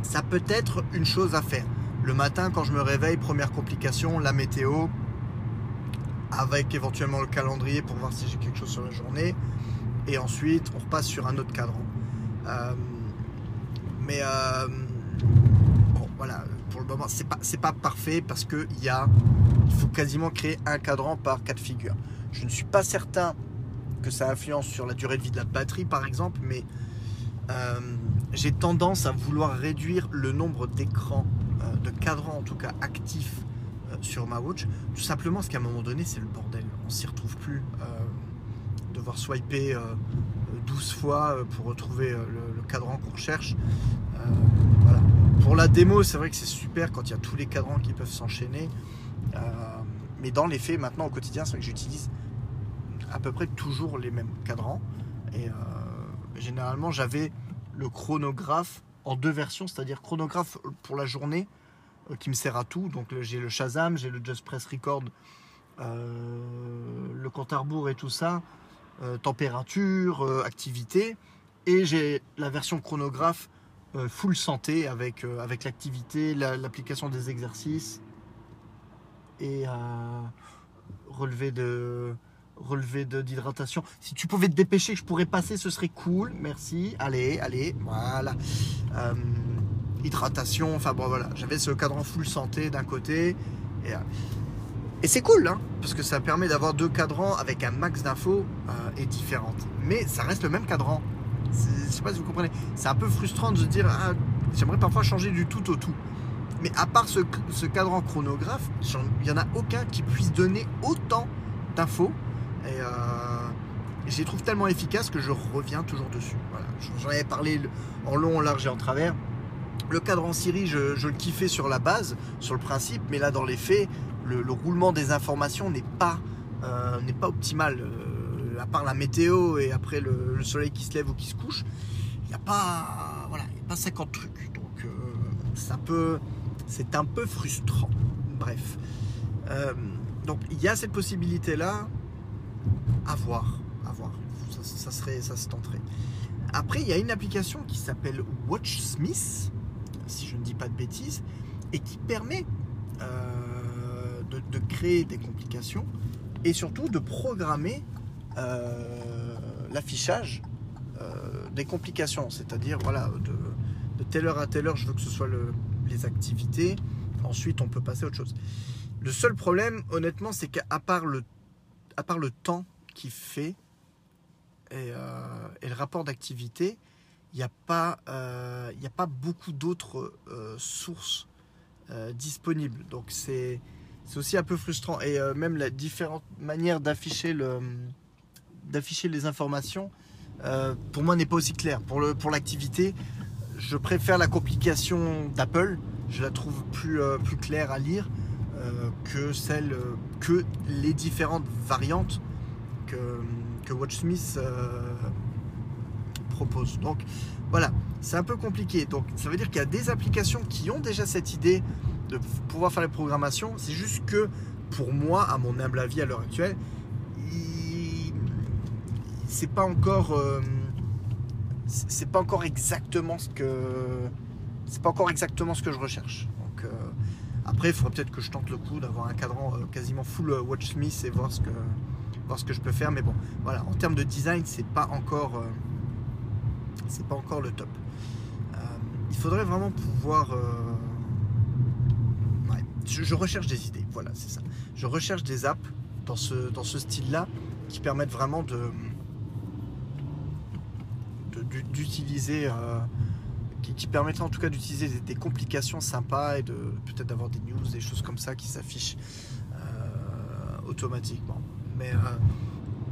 ça peut être une chose à faire. Le matin, quand je me réveille, première complication, la météo, avec éventuellement le calendrier pour voir si j'ai quelque chose sur la journée. Et ensuite, on repasse sur un autre cadran. Euh, mais euh, bon, voilà, pour, bon, c'est pas, pas parfait parce que il y a, il faut quasiment créer un cadran par cas de figure. Je ne suis pas certain que ça influence sur la durée de vie de la batterie, par exemple, mais euh, j'ai tendance à vouloir réduire le nombre d'écrans, euh, de cadrans en tout cas actifs euh, sur ma watch, tout simplement parce qu'à un moment donné, c'est le bordel. On s'y retrouve plus. devoir swiper 12 fois pour retrouver le, cadran qu'on recherche. Pour la démo, c'est vrai que c'est super quand il y a tous les cadrans qui peuvent s'enchaîner. mais dans les faits, maintenant au quotidien, c'est vrai que j'utilise à peu près toujours les mêmes cadrans. Et généralement, j'avais le chronographe en deux versions, c'est-à-dire chronographe pour la journée euh, qui me sert à tout. Donc j'ai le Shazam, j'ai le Just Press Record, euh, le compte à et tout ça, euh, température, activité. Et j'ai la version chronographe full santé avec, avec l'activité, l'application des exercices et relevé de relevé d'hydratation. Si tu pouvais te dépêcher, je pourrais passer, ce serait cool. Merci. Allez, allez, voilà. Euh, hydratation, enfin bon voilà. J'avais ce cadran full santé d'un côté. Et, euh, et c'est cool, hein, parce que ça permet d'avoir deux cadrans avec un max d'infos euh, et différentes. Mais ça reste le même cadran. Je sais pas si vous comprenez. C'est un peu frustrant de se dire, ah, j'aimerais parfois changer du tout au tout. Mais à part ce, ce cadran chronographe, il n'y en a aucun qui puisse donner autant d'infos et euh, je les trouve tellement efficaces que je reviens toujours dessus. J'en avais parlé en long, en large et en travers. Le cadran Siri, je, je, le kiffais sur la base, sur le principe, mais là, dans les faits, le, roulement des informations n'est pas, euh, pas optimal. Euh, à part la météo et après le, soleil qui se lève ou qui se couche, il n'y a pas, voilà, pas 50 trucs. Donc, ça peut, c'est un peu frustrant. Bref. donc, il y a cette possibilité-là à voir. Ça, serait, ça se tenterait. Après, il y a une application qui s'appelle WatchSmith, si je ne dis pas de bêtises, et qui permet euh, de, créer des complications et surtout de programmer euh, l'affichage euh, des complications. C'est-à-dire, voilà, de, telle heure à telle heure, je veux que ce soit les activités. Ensuite, on peut passer à autre chose. Le seul problème, honnêtement, c'est qu'à part le, à part le temps qui fait euh, et, le rapport d'activité, il n'y a, pas, euh, a pas beaucoup d'autres euh, sources disponibles. Donc c'est aussi un peu frustrant. Et même la différente manière d'afficher le les informations, pour moi n'est pas aussi clair. Pour le pour l'activité, je préfère la complication d'Apple. Je la trouve plus claire à lire que celle que les différentes variantes que, WatchSmith euh, propose. Donc voilà, c'est un peu compliqué. Donc ça veut dire qu'il y a des applications qui ont déjà cette idée de pouvoir faire les programmations. C'est juste que pour moi, à mon humble avis à l'heure actuelle, c'est pas encore euh, c'est pas encore exactement ce que c'est pas encore exactement ce que je recherche. Euh, après, il faudrait peut-être que je tente le coup d'avoir un cadran quasiment full WatchSmith et voir ce que voir ce que je peux faire. Mais bon, voilà, en termes de design, c'est pas encore, euh, c'est pas encore le top. Euh, il faudrait vraiment pouvoir. Euh, je, recherche des idées. Voilà, c'est ça. Je recherche des apps dans ce, dans ce style-là qui permettent vraiment de d'utiliser qui, qui permettraient en tout cas d'utiliser des, complications sympas et de peut-être d'avoir des news des choses comme ça qui s'affichent automatiquement mais euh,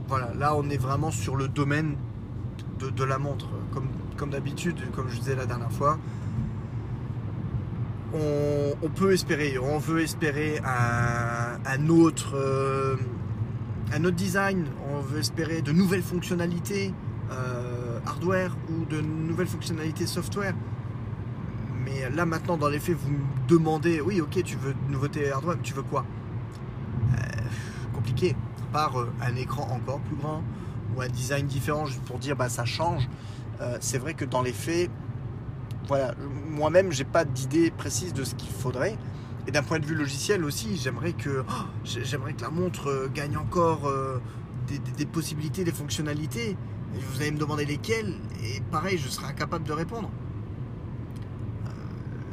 voilà, là on est vraiment sur le domaine de, la montre. Comme, d'habitude, comme je disais la dernière fois, on, peut espérer, on veut espérer un, autre, euh, un autre design, on veut espérer de nouvelles fonctionnalités euh, hardware ou de nouvelles fonctionnalités software. Mais là maintenant, dans les faits, vous me demandez, oui, ok, tu veux de nouveautés hardware, tu veux quoi? Compliqué. Euh, un écran encore plus grand ou un design différent juste pour dire bah ça change. Euh, c'est vrai que dans les faits, voilà, moi-même j'ai pas d'idée précise de ce qu'il faudrait. Et d'un point de vue logiciel aussi, j'aimerais que, oh, j'aimerais que la montre euh, gagne encore des, possibilités, des fonctionnalités. Vous allez me demander lesquelles, et pareil, je serai incapable de répondre.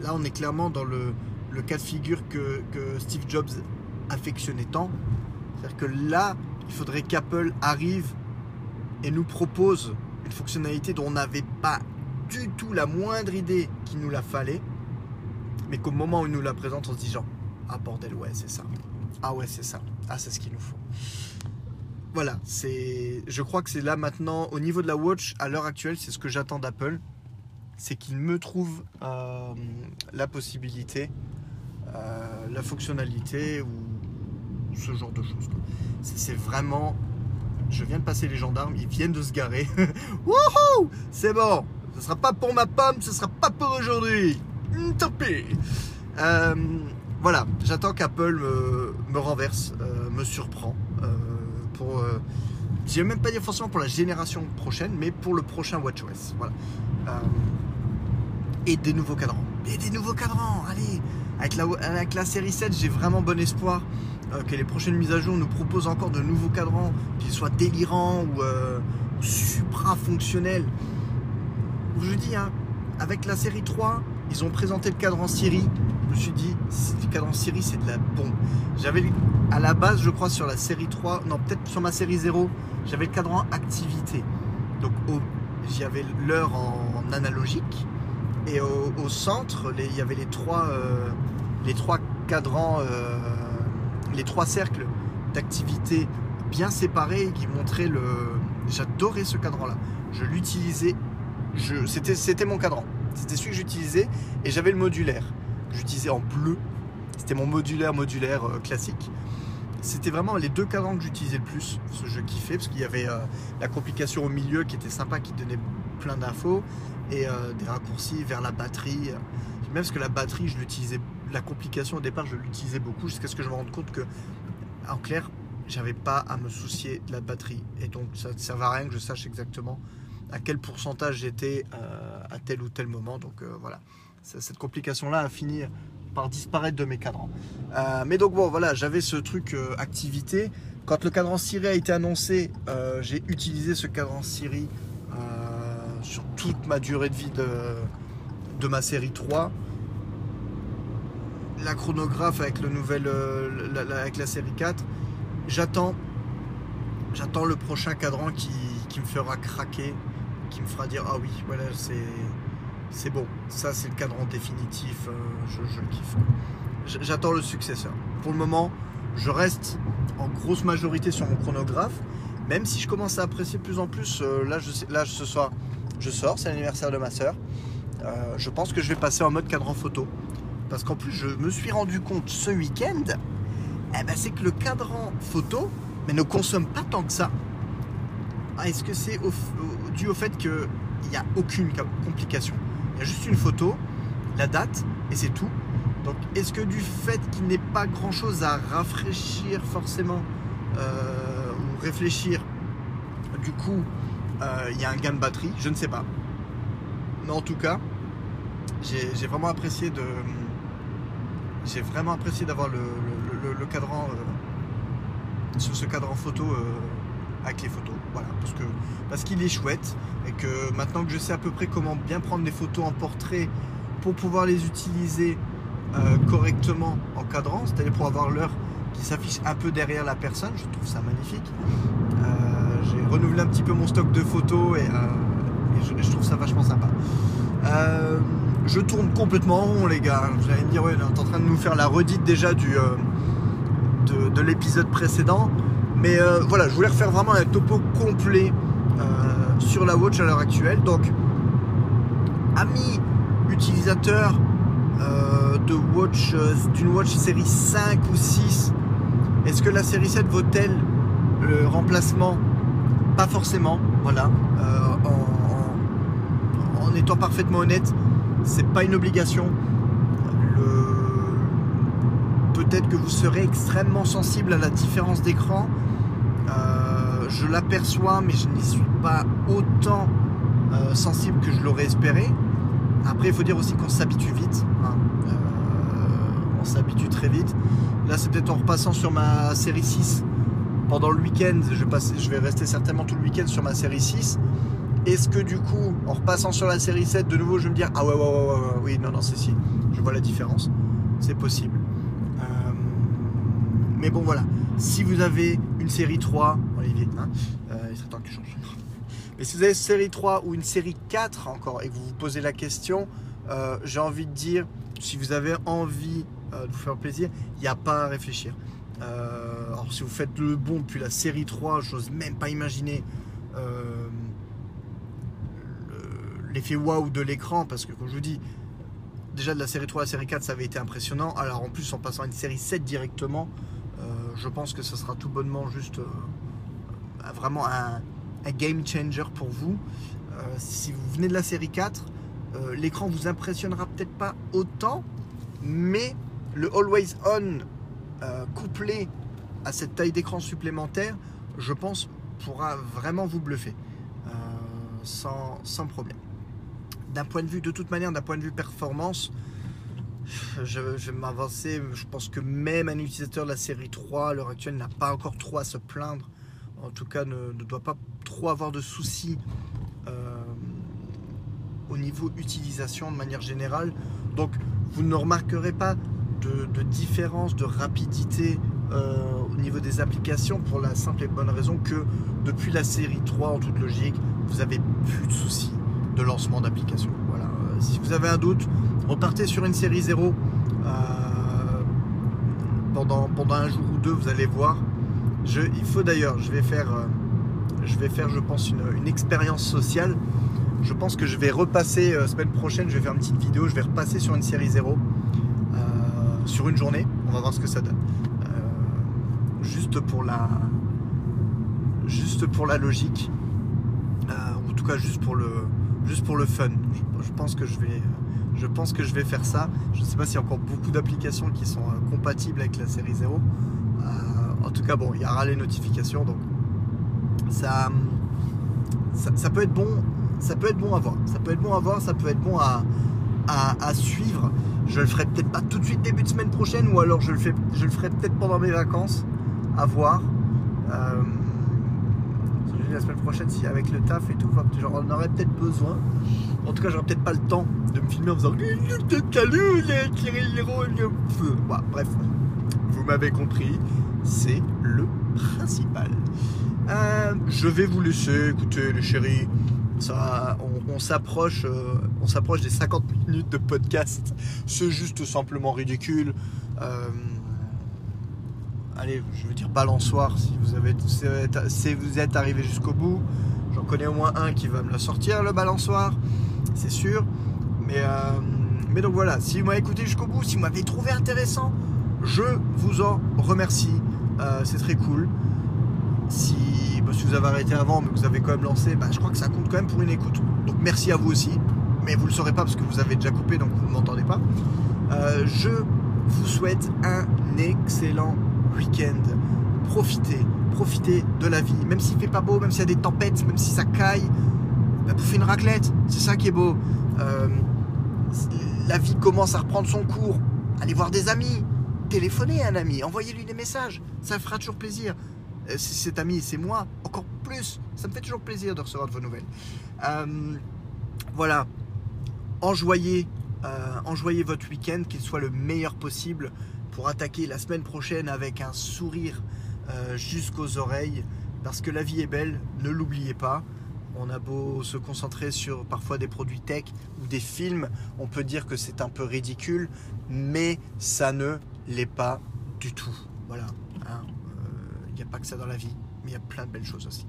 là, on est clairement dans le, le cas de figure que, que Steve Jobs affectionnait tant. C'est-à-dire que là, il faudrait qu'Apple arrive et nous propose une fonctionnalité dont on n'avait pas du tout la moindre idée qu'il nous la fallait, mais qu'au moment où il nous la présente, on se dit genre, ah bordel, ouais, c'est ça. Ah ouais, c'est ça. Ah, c'est ce qu'il nous faut. Voilà, c'est. Je crois que c'est là maintenant, au niveau de la watch, à l'heure actuelle, c'est ce que j'attends d'Apple. C'est qu'il me trouve euh, la possibilité, euh, la fonctionnalité ou ce genre de choses. C'est vraiment. Je viens de passer les gendarmes, ils viennent de se garer. Wouhou C'est bon Ce sera pas pour ma pomme, ce sera pas pour aujourd'hui. Hum, tant pis. Voilà, j'attends qu'Apple me, me, renverse, euh, me surprend. Pour, euh, je même pas dire forcément pour la génération prochaine, mais pour le prochain WatchOS. Voilà. Euh, et des nouveaux cadrans. Et des nouveaux cadrans, allez avec la, avec la série 7, j'ai vraiment bon espoir euh, que les prochaines mises à jour nous proposent encore de nouveaux cadrans, qu'ils soient délirants ou, euh, supra-fonctionnels. Je dis, hein, avec la série 3, ils ont présenté le cadran Siri. Je me suis dit, le cadran Siri, c'est de la bombe. J'avais, à la base, je crois, sur la série 3, non, peut-être sur ma série 0, j'avais le cadran activité. Donc, j'avais l'heure en, en analogique. Et au, centre, il y avait les trois, euh, les trois cadrans, euh, les trois cercles d'activité bien séparés qui montraient le. J'adorais ce cadran-là. Je l'utilisais. C'était mon cadran. C'était celui que j'utilisais et j'avais le modulaire. J'utilisais en bleu. C'était mon modulaire modulaire euh, classique. C'était vraiment les deux cadrans que j'utilisais le plus. Ce je kiffais parce qu'il y avait euh, la complication au milieu qui était sympa, qui donnait plein d'infos et euh, des raccourcis vers la batterie. Même parce que la batterie, je l'utilisais, la complication au départ, je l'utilisais beaucoup jusqu'à ce que je me rende compte que, en clair, j'avais pas à me soucier de la batterie. Et donc, ça ne servait à rien que je sache exactement à quel pourcentage j'étais euh, à tel ou tel moment. Donc euh, voilà, cette complication-là a fini par disparaître de mes cadrans. Euh, mais donc bon, voilà, j'avais ce truc activité. Quand le cadran Siri a été annoncé, j'ai utilisé ce cadran Siri sur toute ma durée de vie de, ma série 3. La chronographe avec le nouvel, la, avec la série 4. J'attends, j'attends le prochain cadran qui me fera craquer, qui me fera dire ah oui, voilà, c'est c'est bon, ça c'est le cadran définitif, euh, je, le kiffe. J'attends le successeur. Pour le moment, je reste en grosse majorité sur mon chronographe, même si je commence à apprécier de plus en plus. Euh, là, je là, ce soir, je sors, c'est l'anniversaire de ma soeur. Euh, je pense que je vais passer en mode cadran photo. Parce qu'en plus, je me suis rendu compte ce week-end, eh ben, c'est que le cadran photo mais ne consomme pas tant que ça. Ah, Est-ce que c'est au, dû au fait qu'il n'y a aucune complication il y a juste une photo, la date, et c'est tout. Donc est-ce que du fait qu'il n'ait pas grand-chose à rafraîchir forcément, euh, ou réfléchir, du coup, euh, il y a un gain de batterie? Je ne sais pas. Mais en tout cas, j'ai vraiment apprécié de... J'ai vraiment apprécié d'avoir le, cadran euh, sur ce cadran photo avec les photos. Voilà, parce qu'il est chouette et que maintenant que je sais à peu près comment bien prendre des photos en portrait pour pouvoir les utiliser euh, correctement en cadrant, c'est-à-dire pour avoir l'heure qui s'affiche un peu derrière la personne, je trouve ça magnifique. Euh, J'ai renouvelé un petit peu mon stock de photos et, euh, je, trouve ça vachement sympa. Je tourne complètement rond les gars. Vous allez me dire ouais, on est en train de nous faire la redite déjà de l'épisode précédent. Mais euh, voilà, je voulais refaire vraiment un topo complet euh, sur la watch à l'heure actuelle. Donc, amis utilisateurs euh, de watch, d'une watch série 5 ou 6, est-ce que la série 7 vaut-elle le remplacement? Pas forcément, voilà. En, en, en, étant parfaitement honnête, c'est pas une obligation. Peut-être que vous serez extrêmement sensible à la différence d'écran je l'aperçois, mais je n'y suis pas autant euh, sensible que je l'aurais espéré. Après, il faut dire aussi qu'on s'habitue vite. Hein. Euh, on s'habitue très vite. Là, c'est peut-être en repassant sur ma série 6 pendant le week-end. Je, je, vais rester certainement tout le week-end sur ma série 6. Est-ce que du coup, en repassant sur la série 7, de nouveau, je vais me dire Ah ouais, ouais, ouais, ouais, ouais oui, non, non, c'est si. Je vois la différence. c'est possible. Euh, mais bon voilà, si vous avez une série 3, Olivier, hein, euh, il serait temps que je change. Mais si vous avez une série 3 ou une série 4 encore et que vous vous posez la question, euh, j'ai envie de dire, si vous avez envie de vous faire plaisir, il n'y a pas à réfléchir. alors si vous faites le bon depuis la série 3, j'ose même pas imaginer l'effet waouh de l'écran parce que comme je vous dis, déjà de la série 3 à la série 4 ça avait été impressionnant. Alors en plus en passant à une série 7 directement, euh, je pense que ce sera tout bonnement juste euh, euh, vraiment un, game changer pour vous. si vous venez de la série 4, l'écran vous impressionnera peut-être pas autant, mais le Always On couplé à cette taille d'écran supplémentaire, je pense pourra vraiment vous bluffer sans, sans problème d'un point de vue, de toute manière, d'un point de vue performance, je, vais m'avancer. Je pense que même un utilisateur de la série 3 à l'heure actuelle n'a pas encore trop à se plaindre. En tout cas, ne, doit pas trop avoir de soucis euh, au niveau utilisation de manière générale. Donc, vous ne remarquerez pas de, différence de rapidité euh, au niveau des applications pour la simple et bonne raison que depuis la série 3, en toute logique, vous avez plus de soucis de lancement d'application. Voilà. Euh, si vous avez un doute, repartez sur une série 0 euh, pendant, un jour ou deux, vous allez voir. Je, il faut d'ailleurs, je vais faire, euh, je vais faire, je pense, une, expérience sociale. Je pense que je vais repasser semaine prochaine, je vais faire une petite vidéo, je vais repasser sur une série 0 sur une journée. On va voir ce que ça donne. juste pour la, juste pour la logique, en tout cas juste pour le, juste pour le fun. Je, pense que je vais, je pense que je vais faire ça. Je ne sais pas s'il y a encore beaucoup d'applications qui sont euh, compatibles avec la série 0. Euh, en tout cas, bon, il y aura les notifications, donc ça, ça, peut être bon. Ça peut être bon à voir. Ça peut être bon à voir. Ça peut être bon à, à, suivre. Je le ferai peut-être pas tout de suite début de semaine prochaine, ou alors je le fais, je le ferai peut-être pendant mes vacances. À voir. Euh, la semaine prochaine si avec le taf et tout, j'en aurais peut-être besoin. En tout cas, j'aurais peut-être pas le temps de me filmer en faisant bref, vous m'avez compris, c'est le principal. Euh, je vais vous laisser, écoutez les chéris, ça, on, s'approche, euh, on s'approche des 50 minutes de podcast. C'est juste simplement ridicule. Euh, allez, je veux dire balançoire si vous, avez, si vous êtes arrivé jusqu'au bout. J'en connais au moins un qui va me le sortir, le balançoire, c'est sûr. Mais, euh, mais donc voilà, si vous m'avez écouté jusqu'au bout, si vous m'avez trouvé intéressant, je vous en remercie. Euh, c'est très cool. Si, bah, si, vous avez arrêté avant, mais que vous avez quand même lancé, bah, je crois que ça compte quand même pour une écoute. Donc merci à vous aussi. Mais vous ne le saurez pas parce que vous avez déjà coupé, donc vous ne m'entendez pas. Euh, je vous souhaite un excellent Profitez, profitez de la vie. Même s'il fait pas beau, même s'il y a des tempêtes, même si ça caille, bah, bouffer une raclette. C'est ça qui est beau. Euh, la vie commence à reprendre son cours. Allez voir des amis. Téléphonez à un ami. Envoyez-lui des messages. Ça fera toujours plaisir. Euh, cet ami, c'est moi. Encore plus. Ça me fait toujours plaisir de recevoir vos nouvelles. Euh, voilà. Enjoyez, enjoyez votre week-end, qu'il soit le meilleur possible pour attaquer la semaine prochaine avec un sourire euh, jusqu'aux oreilles. Parce que la vie est belle, ne l'oubliez pas. On a beau se concentrer sur parfois des produits tech ou des films, on peut dire que c'est un peu ridicule, mais ça ne l'est pas du tout. Voilà. Il hein. n'y euh, a pas que ça dans la vie, mais il y a plein de belles choses aussi.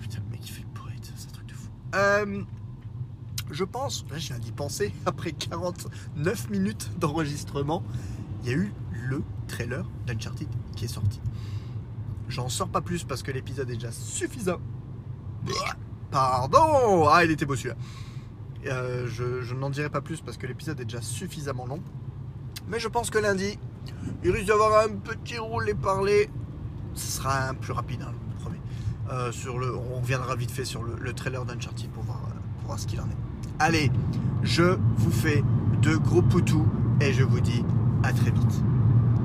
Putain, le mec il fait le poète, c'est un truc de fou. Euh, je pense, là j'ai d'y penser, après 49 minutes d'enregistrement, il y a eu le trailer d'Uncharted qui est sorti. J'en sors pas plus parce que l'épisode est déjà suffisant. Pardon Ah, il était beau celui-là. Euh, je, n'en dirai pas plus parce que l'épisode est déjà suffisamment long. Mais je pense que lundi, il risque d'avoir un petit roulé parler. Ce sera un plus rapide, hein, je promets. Euh, sur le, on reviendra vite fait sur le, trailer d'Uncharted pour voir, pour voir ce qu'il en est. Allez, je vous fais de gros poutous et je vous dis à très vite.